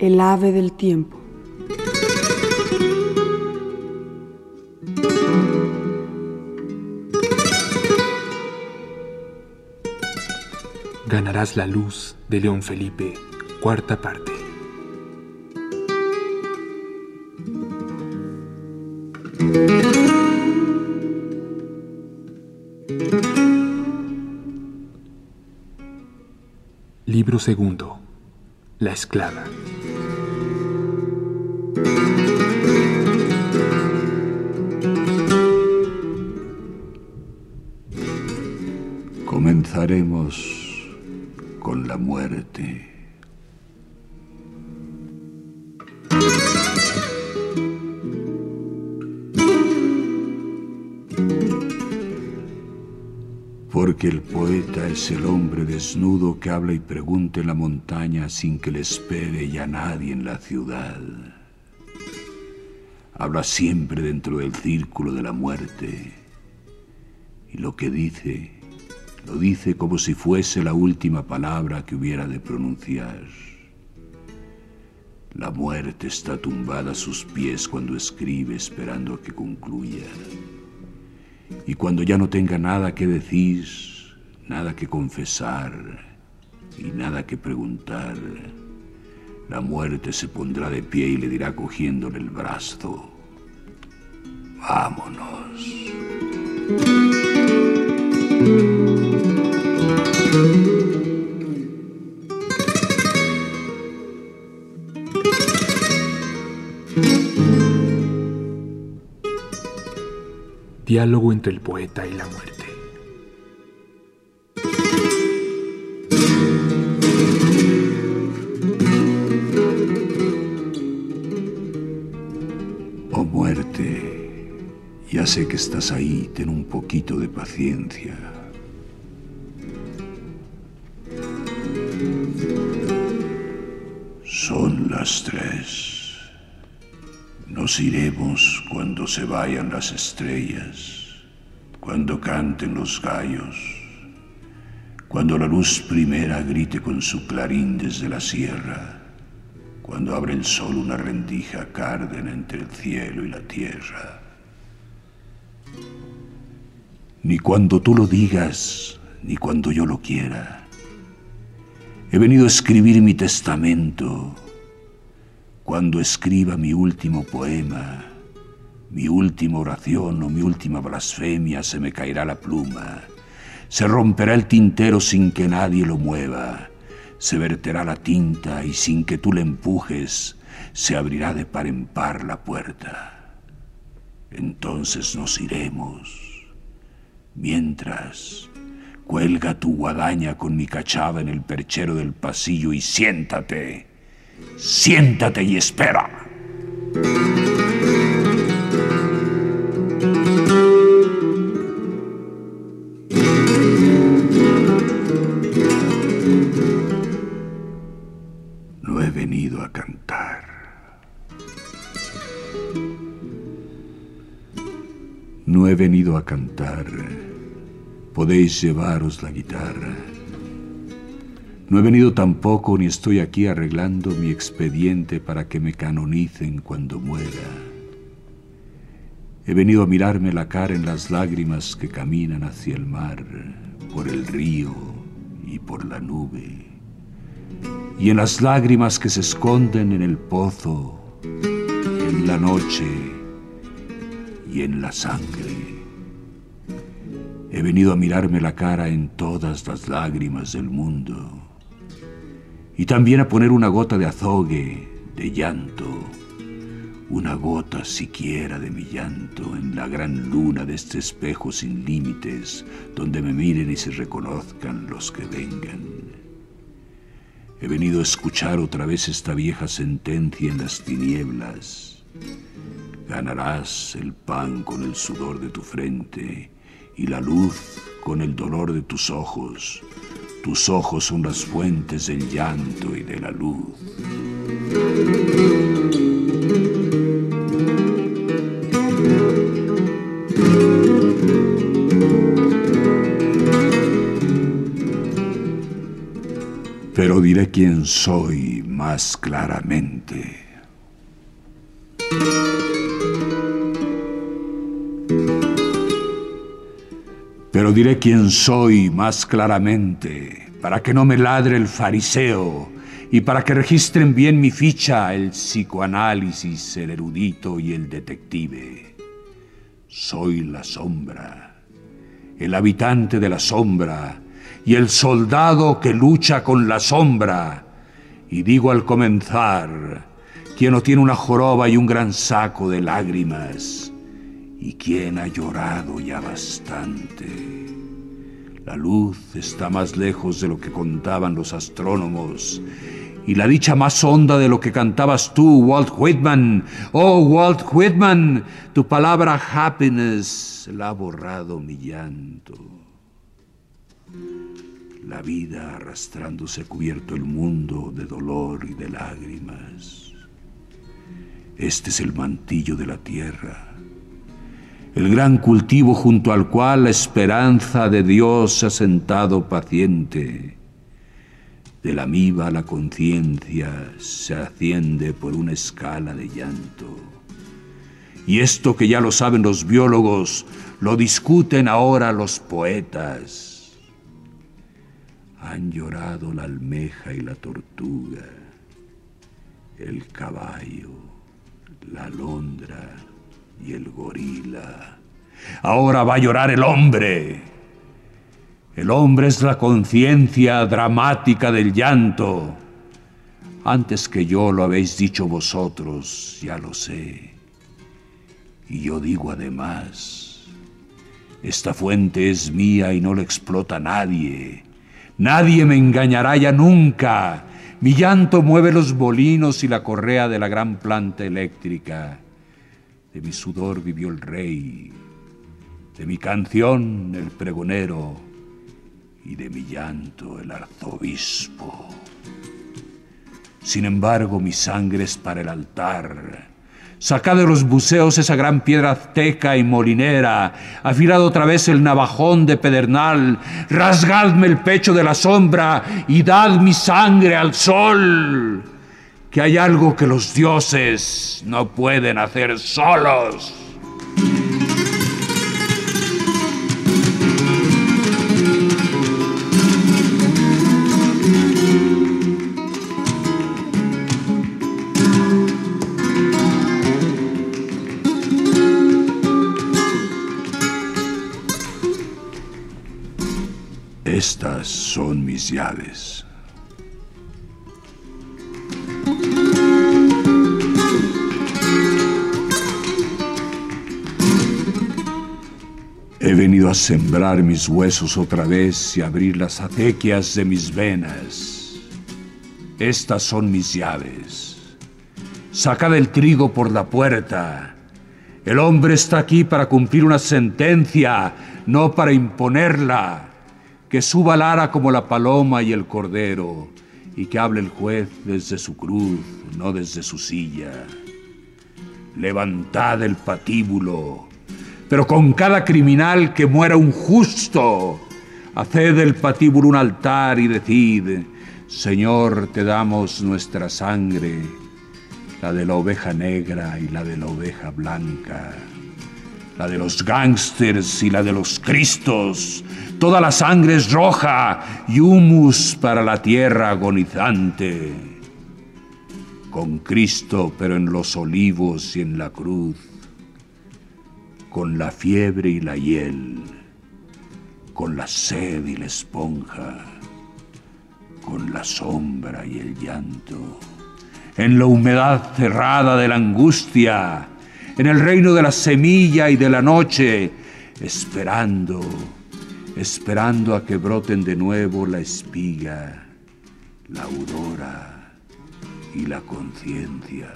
El ave del tiempo. Ganarás la luz de León Felipe, cuarta parte. Libro segundo. La esclava. Comenzaremos con la muerte. Porque el poeta es el hombre desnudo que habla y pregunta en la montaña sin que le espere ya nadie en la ciudad. Habla siempre dentro del círculo de la muerte. Y lo que dice, lo dice como si fuese la última palabra que hubiera de pronunciar. La muerte está tumbada a sus pies cuando escribe esperando a que concluya. Y cuando ya no tenga nada que decir, nada que confesar y nada que preguntar, la muerte se pondrá de pie y le dirá cogiéndole el brazo, vámonos. Diálogo entre el poeta y la muerte. Sé que estás ahí, ten un poquito de paciencia. Son las tres. Nos iremos cuando se vayan las estrellas, cuando canten los gallos, cuando la luz primera grite con su clarín desde la sierra, cuando abre el sol una rendija cárdena entre el cielo y la tierra. Ni cuando tú lo digas, ni cuando yo lo quiera. He venido a escribir mi testamento cuando escriba mi último poema, mi última oración o mi última blasfemia, se me caerá la pluma, se romperá el tintero sin que nadie lo mueva, se verterá la tinta y sin que tú le empujes, se abrirá de par en par la puerta. Entonces nos iremos. Mientras, cuelga tu guadaña con mi cachava en el perchero del pasillo y siéntate. Siéntate y espera. A cantar. Podéis llevaros la guitarra. No he venido tampoco ni estoy aquí arreglando mi expediente para que me canonicen cuando muera. He venido a mirarme la cara en las lágrimas que caminan hacia el mar, por el río y por la nube, y en las lágrimas que se esconden en el pozo, en la noche y en la sangre. He venido a mirarme la cara en todas las lágrimas del mundo y también a poner una gota de azogue, de llanto, una gota siquiera de mi llanto en la gran luna de este espejo sin límites, donde me miren y se reconozcan los que vengan. He venido a escuchar otra vez esta vieja sentencia en las tinieblas. Ganarás el pan con el sudor de tu frente y la luz con el dolor de tus ojos. Tus ojos son las fuentes del llanto y de la luz. Pero diré quién soy más claramente. Diré quién soy más claramente, para que no me ladre el fariseo y para que registren bien mi ficha el psicoanálisis, el erudito y el detective. Soy la sombra, el habitante de la sombra y el soldado que lucha con la sombra. Y digo al comenzar, quien no tiene una joroba y un gran saco de lágrimas, y quien ha llorado ya bastante. La luz está más lejos de lo que contaban los astrónomos y la dicha más honda de lo que cantabas tú, Walt Whitman. Oh, Walt Whitman, tu palabra happiness la ha borrado mi llanto. La vida arrastrándose cubierto el mundo de dolor y de lágrimas. Este es el mantillo de la tierra, el gran cultivo junto al cual la esperanza de Dios ha sentado paciente de la miba la conciencia se asciende por una escala de llanto. Y esto que ya lo saben los biólogos, lo discuten ahora los poetas. Han llorado la almeja y la tortuga, el caballo, la alondra y el gorila. Ahora va a llorar el hombre. El hombre es la conciencia dramática del llanto. Antes que yo lo habéis dicho vosotros, ya lo sé. Y yo digo además, esta fuente es mía y no la explota nadie. Nadie me engañará ya nunca. Mi llanto mueve los bolinos y la correa de la gran planta eléctrica. De mi sudor vivió el rey, de mi canción el pregonero y de mi llanto el arzobispo. Sin embargo, mi sangre es para el altar. Sacad de los buceos esa gran piedra azteca y molinera, afilad otra vez el navajón de pedernal, rasgadme el pecho de la sombra y dad mi sangre al sol, que hay algo que los dioses no pueden hacer solos. Estas son mis llaves. A sembrar mis huesos otra vez y abrir las acequias de mis venas. Estas son mis llaves. Sacad el trigo por la puerta. El hombre está aquí para cumplir una sentencia, no para imponerla que suba Lara como la paloma y el cordero, y que hable el juez desde su cruz, no desde su silla. Levantad el patíbulo, pero con cada criminal que muera un justo, haced del patíbulo un altar y decid, Señor, te damos nuestra sangre, la de la oveja negra y la de la oveja blanca, la de los gángsters y la de los cristos, Toda la sangre es roja y humus para la tierra agonizante. Con Cristo, pero en los olivos y en la cruz, con la fiebre y la hiel, con la sed y la esponja, con la sombra y el llanto, en la humedad cerrada de la angustia, en el reino de la semilla y de la noche, esperando esperando a que broten de nuevo la espiga, la aurora y la conciencia.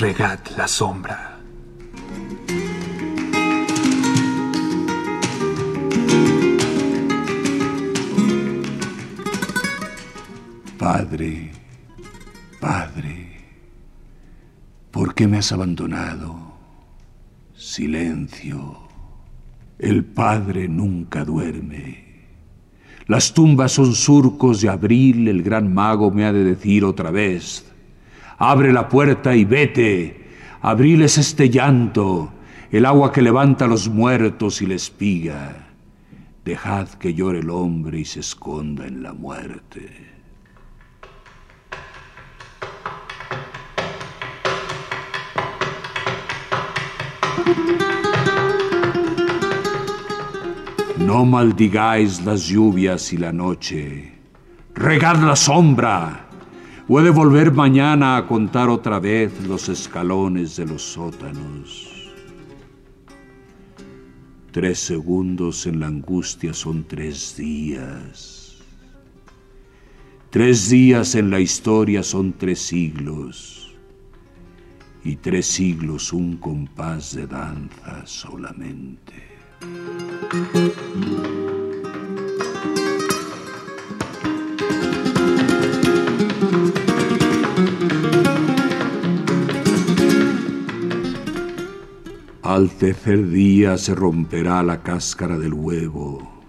Regad la sombra. Padre, Padre, ¿por qué me has abandonado? Silencio. El Padre nunca duerme. Las tumbas son surcos de abril, el gran mago me ha de decir otra vez. Abre la puerta y vete. Abril es este llanto, el agua que levanta a los muertos y la espiga. Dejad que llore el hombre y se esconda en la muerte. No maldigáis las lluvias y la noche. Regad la sombra. Puede volver mañana a contar otra vez los escalones de los sótanos. Tres segundos en la angustia son tres días. Tres días en la historia son tres siglos. Y tres siglos un compás de danza solamente. Al tercer día se romperá la cáscara del huevo,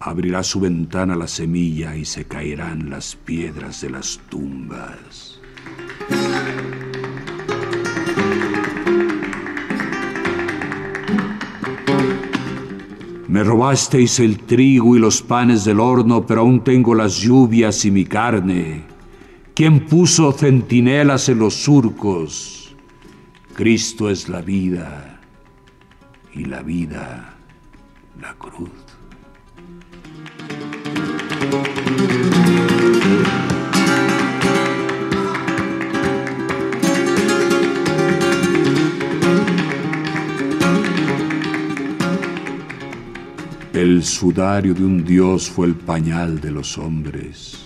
abrirá su ventana la semilla y se caerán las piedras de las tumbas. Me robasteis el trigo y los panes del horno, pero aún tengo las lluvias y mi carne. ¿Quién puso centinelas en los surcos? Cristo es la vida y la vida la cruz. El sudario de un dios fue el pañal de los hombres.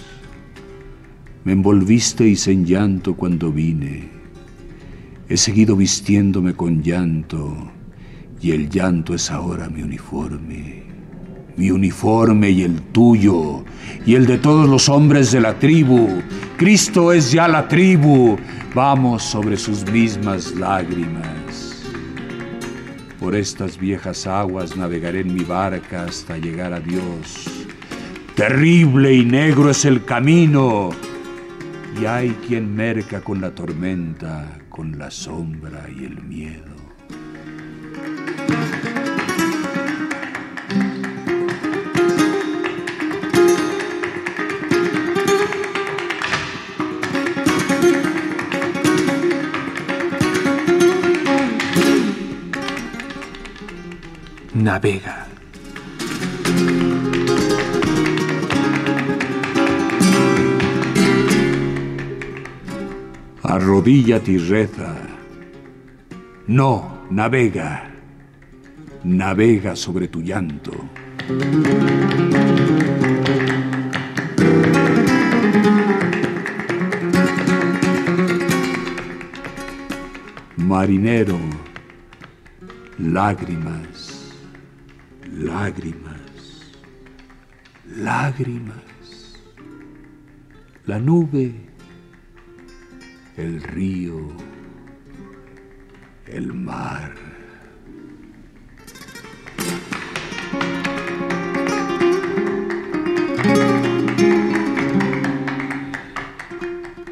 Me envolvisteis en llanto cuando vine. He seguido vistiéndome con llanto y el llanto es ahora mi uniforme. Mi uniforme y el tuyo y el de todos los hombres de la tribu. Cristo es ya la tribu. Vamos sobre sus mismas lágrimas. Por estas viejas aguas navegaré en mi barca hasta llegar a Dios. Terrible y negro es el camino. Y hay quien merca con la tormenta, con la sombra y el miedo. Navega. Arrodíllate y reza. No, navega. Navega sobre tu llanto. Marinero, lágrimas lágrimas, lágrimas, la nube, el río, el mar.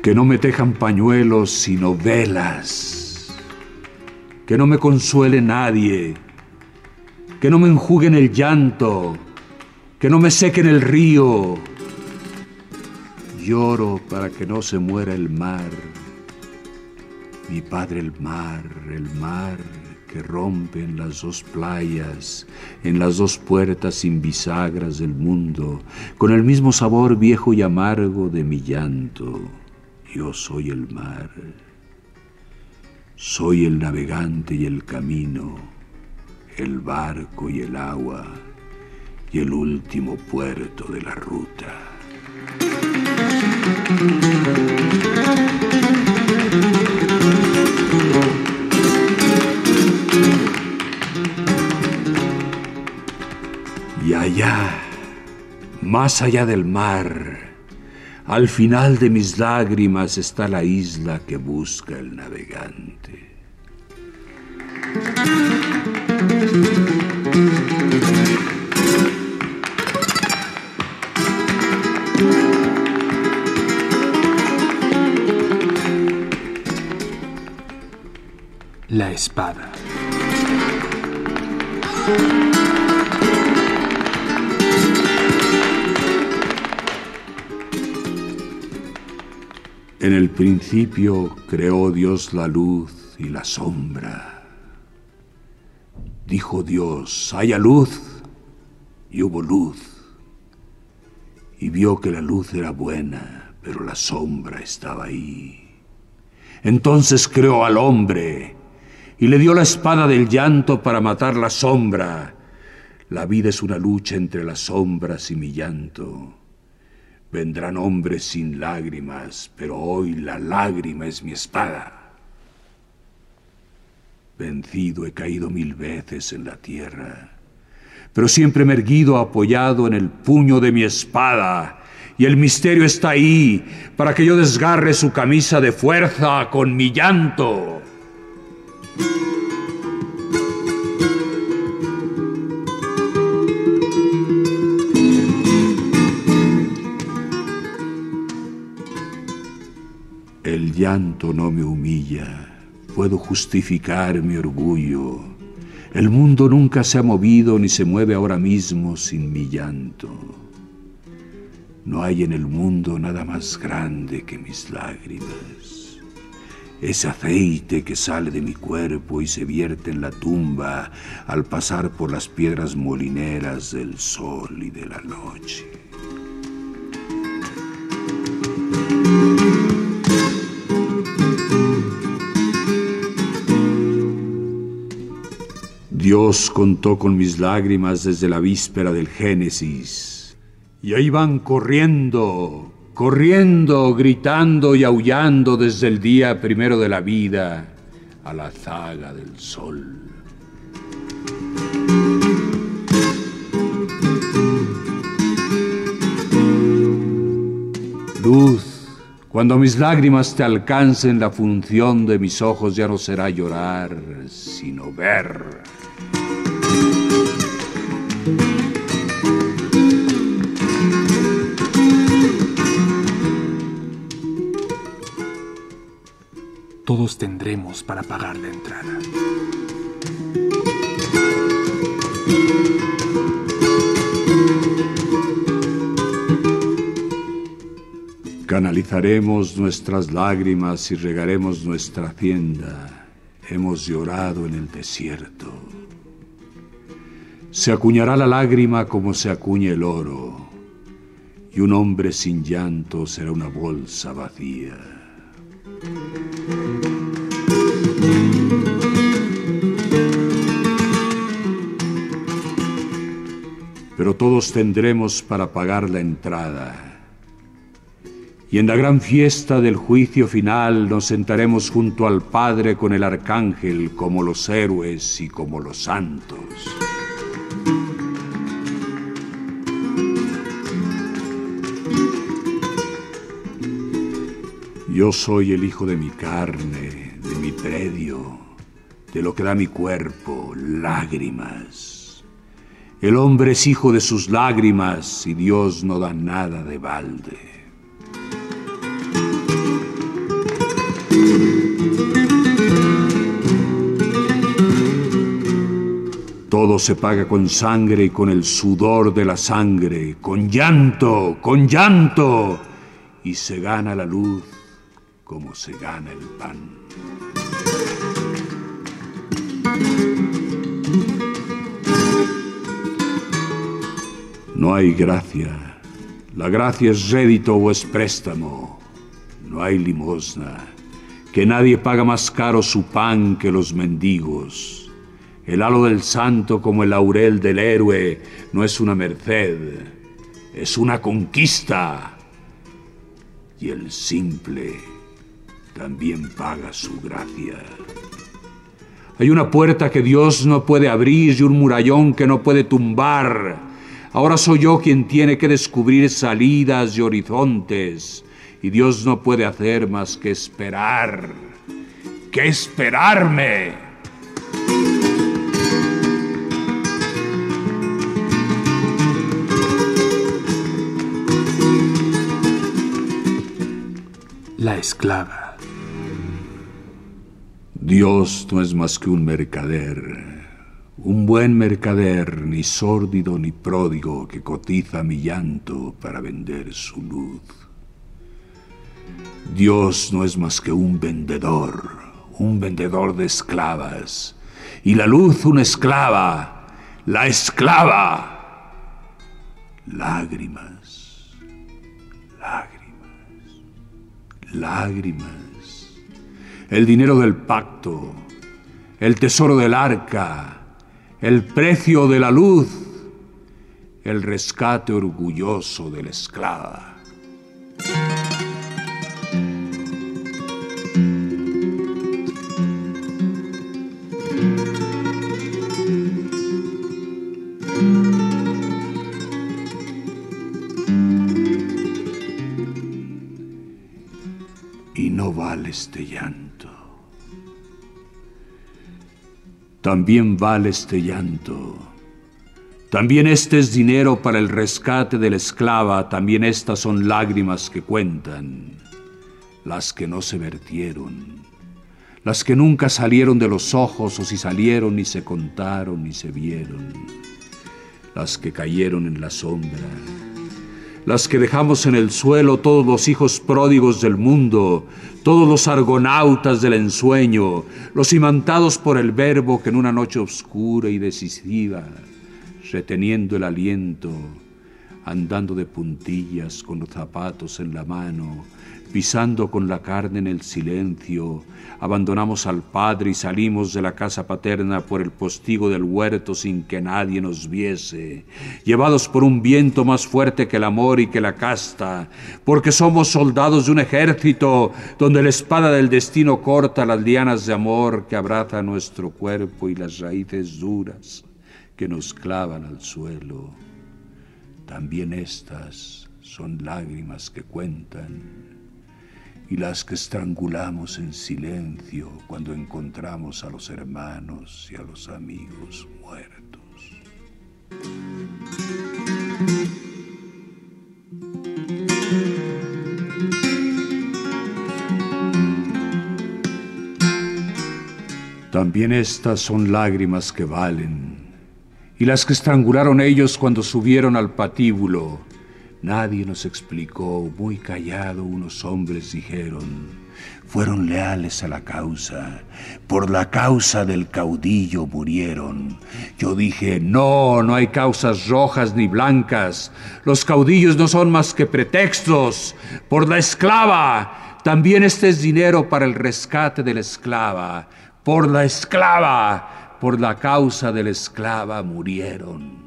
Que no me tejan pañuelos sino velas, que no me consuele nadie que no me enjuguen el llanto, que no me sequen el río. Lloro para que no se muera el mar, mi padre el mar, el mar que rompe en las dos playas, en las dos puertas sin bisagras del mundo, con el mismo sabor viejo y amargo de mi llanto yo soy el mar, soy el navegante y el camino, el barco y el agua y el último puerto de la ruta. Y allá, más allá del mar, al final de mis lágrimas está la isla que busca el navegante. La espada. En el principio creó Dios la luz y la sombra. Dijo Dios, haya luz, y hubo luz. Y vio que la luz era buena, pero la sombra estaba ahí. Entonces creó al hombre y le dio la espada del llanto para matar la sombra. La vida es una lucha entre las sombras y mi llanto. Vendrán hombres sin lágrimas, pero hoy la lágrima es mi espada. Vencido he caído mil veces en la tierra, pero siempre me erguido apoyado en el puño de mi espada, y el misterio está ahí para que yo desgarre su camisa de fuerza con mi llanto. Llanto no me humilla, puedo justificar mi orgullo. El mundo nunca se ha movido ni se mueve ahora mismo sin mi llanto. No hay en el mundo nada más grande que mis lágrimas. Ese aceite que sale de mi cuerpo y se vierte en la tumba al pasar por las piedras molineras del sol y de la noche. Dios contó con mis lágrimas desde la víspera del Génesis. Y ahí van corriendo, corriendo, gritando y aullando desde el día primero de la vida a la zaga del sol. Luz, cuando mis lágrimas te alcancen, la función de mis ojos ya no será llorar, sino ver. Todos tendremos para pagar la entrada. Canalizaremos nuestras lágrimas y regaremos nuestra hacienda. Hemos llorado en el desierto. Se acuñará la lágrima como se acuña el oro, y un hombre sin llanto será una bolsa vacía. Pero todos tendremos para pagar la entrada. Y en la gran fiesta del juicio final nos sentaremos junto al Padre con el Arcángel como los héroes y como los santos. Yo soy el hijo de mi carne, de mi predio, de lo que da mi cuerpo, lágrimas. El hombre es hijo de sus lágrimas y Dios no da nada de balde. Todo se paga con sangre y con el sudor de la sangre, con llanto, con llanto, y se gana la luz como se gana el pan. No hay gracia. La gracia es rédito o es préstamo. no hay limosna, que nadie paga más caro su pan que los mendigos. El halo del santo como el laurel del héroe no es una merced, es una conquista. Y el simple también paga su gracia. Hay una puerta que Dios no puede abrir y un murallón que no puede tumbar. Ahora soy yo quien tiene que descubrir salidas y horizontes, y Dios no puede hacer más que esperar. ¡Que esperarme! La esclava. Dios no es más que un mercader, un buen mercader, ni sórdido ni pródigo, que cotiza mi llanto para vender su luz. Dios no es más que un vendedor, un vendedor de esclavas, y la luz una esclava, la esclava. Lágrimas, lágrimas, lágrimas el dinero del pacto, el tesoro del arca, el precio de la luz, el rescate orgulloso de la esclava. Y no vale este también vale este llanto. También este es dinero para el rescate de la esclava, también estas son lágrimas que cuentan, las que no se vertieron, las que nunca salieron de los ojos o si salieron ni se contaron ni se vieron, las que cayeron en la sombra las que dejamos en el suelo todos los hijos pródigos del mundo, todos los argonautas del ensueño, los imantados por el verbo que en una noche oscura y decisiva, reteniendo el aliento, andando de puntillas con los zapatos en la mano, pisando con la carne en el silencio, abandonamos al Padre y salimos de la casa paterna por el postigo del huerto sin que nadie nos viese, llevados por un viento más fuerte que el amor y que la casta, porque somos soldados de un ejército donde la espada del destino corta las lianas de amor que abraza nuestro cuerpo y las raíces duras que nos clavan al suelo. También estas son lágrimas que cuentan y las que estrangulamos en silencio cuando encontramos a los hermanos y a los amigos muertos. También estas son lágrimas que valen, y las que estrangularon ellos cuando subieron al patíbulo Nadie nos explicó, muy callado unos hombres dijeron, fueron leales a la causa, por la causa del caudillo murieron. Yo dije, no, no hay causas rojas ni blancas, los caudillos no son más que pretextos, por la esclava, también este es dinero para el rescate de la esclava, por la esclava, por la causa de la esclava murieron.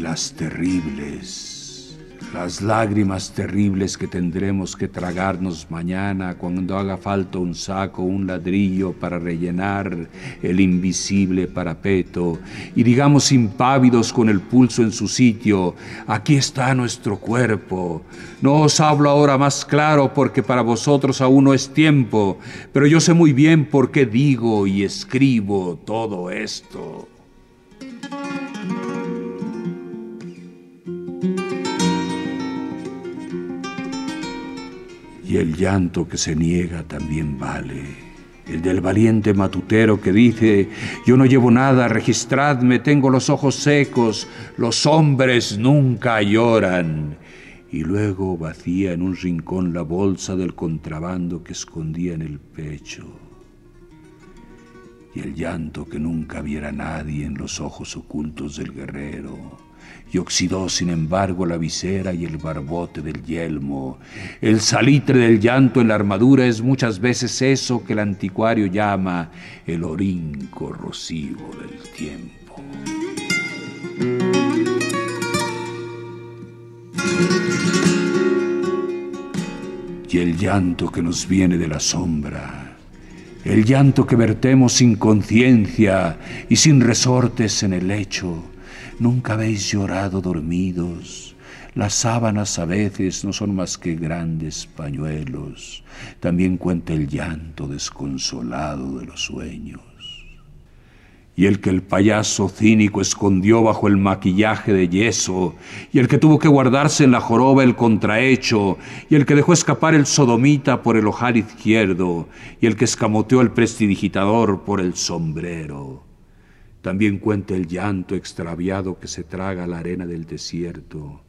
Las terribles, las lágrimas terribles que tendremos que tragarnos mañana cuando haga falta un saco, un ladrillo para rellenar el invisible parapeto y digamos impávidos con el pulso en su sitio, aquí está nuestro cuerpo. No os hablo ahora más claro porque para vosotros aún no es tiempo, pero yo sé muy bien por qué digo y escribo todo esto. Y el llanto que se niega también vale. El del valiente matutero que dice, yo no llevo nada, registradme, tengo los ojos secos, los hombres nunca lloran. Y luego vacía en un rincón la bolsa del contrabando que escondía en el pecho. y el llanto que nunca viera nadie en los ojos ocultos del guerrero, y oxidó sin embargo la visera y el barbote del yelmo. El salitre del llanto en la armadura es muchas veces eso que el anticuario llama el orín corrosivo del tiempo. Y el llanto que nos viene de la sombra, el llanto que vertemos sin conciencia y sin resortes en el lecho, Nunca habéis llorado dormidos. Las sábanas a veces no son más que grandes pañuelos. También cuenta el llanto desconsolado de los sueños. Y el que el payaso cínico escondió bajo el maquillaje de yeso, y el que tuvo que guardarse en la joroba el contrahecho, y el que dejó escapar el sodomita por el ojal izquierdo, y el que escamoteó el prestidigitador por el sombrero también cuenta el llanto extraviado que se traga la arena del desierto,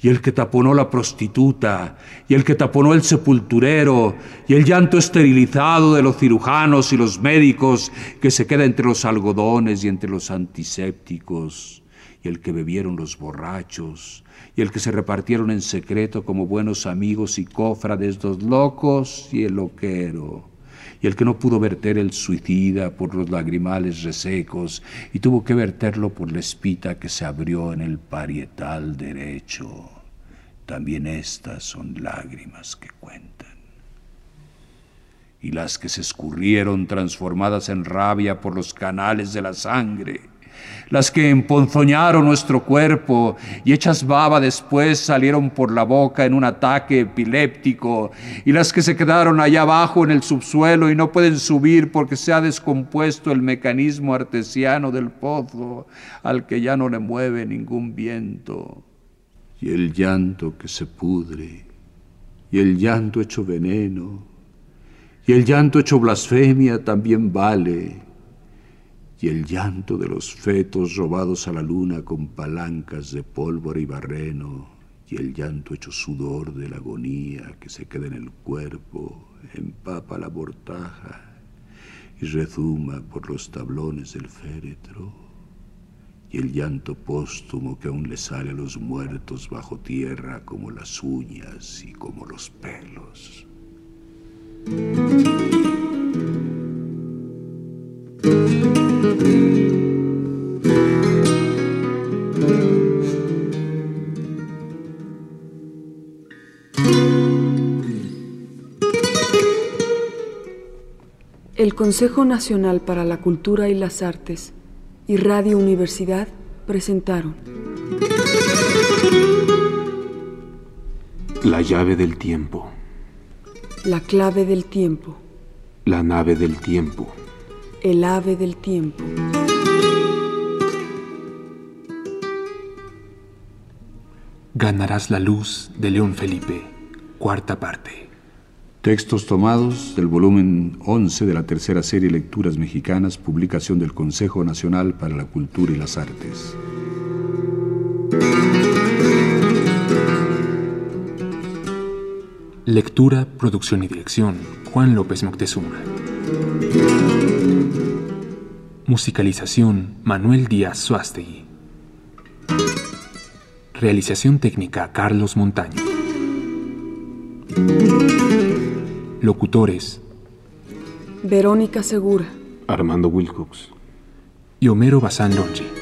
y el que taponó la prostituta, y el que taponó el sepulturero, y el llanto esterilizado de los cirujanos y los médicos que se queda entre los algodones y entre los antisépticos, y el que bebieron los borrachos, y el que se repartieron en secreto como buenos amigos y cofrades los locos y el loquero y el que no pudo verter el suicida por los lagrimales resecos y tuvo que verterlo por la espita que se abrió en el parietal derecho. También estas son lágrimas que cuentan. Y las que se escurrieron transformadas en rabia por los canales de la sangre las que emponzoñaron nuestro cuerpo y hechas baba después salieron por la boca en un ataque epiléptico, y las que se quedaron allá abajo en el subsuelo y no pueden subir porque se ha descompuesto el mecanismo artesiano del pozo al que ya no le mueve ningún viento, y el llanto que se pudre, y el llanto hecho veneno, y el llanto hecho blasfemia también vale y el llanto de los fetos robados a la luna con palancas de pólvora y barreno, y el llanto hecho sudor de la agonía que se queda en el cuerpo, empapa la mortaja y rezuma por los tablones del féretro, y el llanto póstumo que aún le sale a los muertos bajo tierra como las uñas y como los pelos. El Consejo Nacional para la Cultura y las Artes y Radio Universidad presentaron La llave del tiempo. La clave del tiempo. La nave del tiempo. El ave del tiempo. Ganarás la luz de León Felipe, cuarta parte. Textos tomados del volumen 11 de la tercera serie Lecturas Mexicanas, publicación del Consejo Nacional para la Cultura y las Artes. Lectura, producción y dirección, Juan López Moctezuma. Musicalización Manuel Díaz Suástegui. Realización técnica Carlos Montaño. Locutores Verónica Segura. Armando Wilcox y Homero Bazán Longi.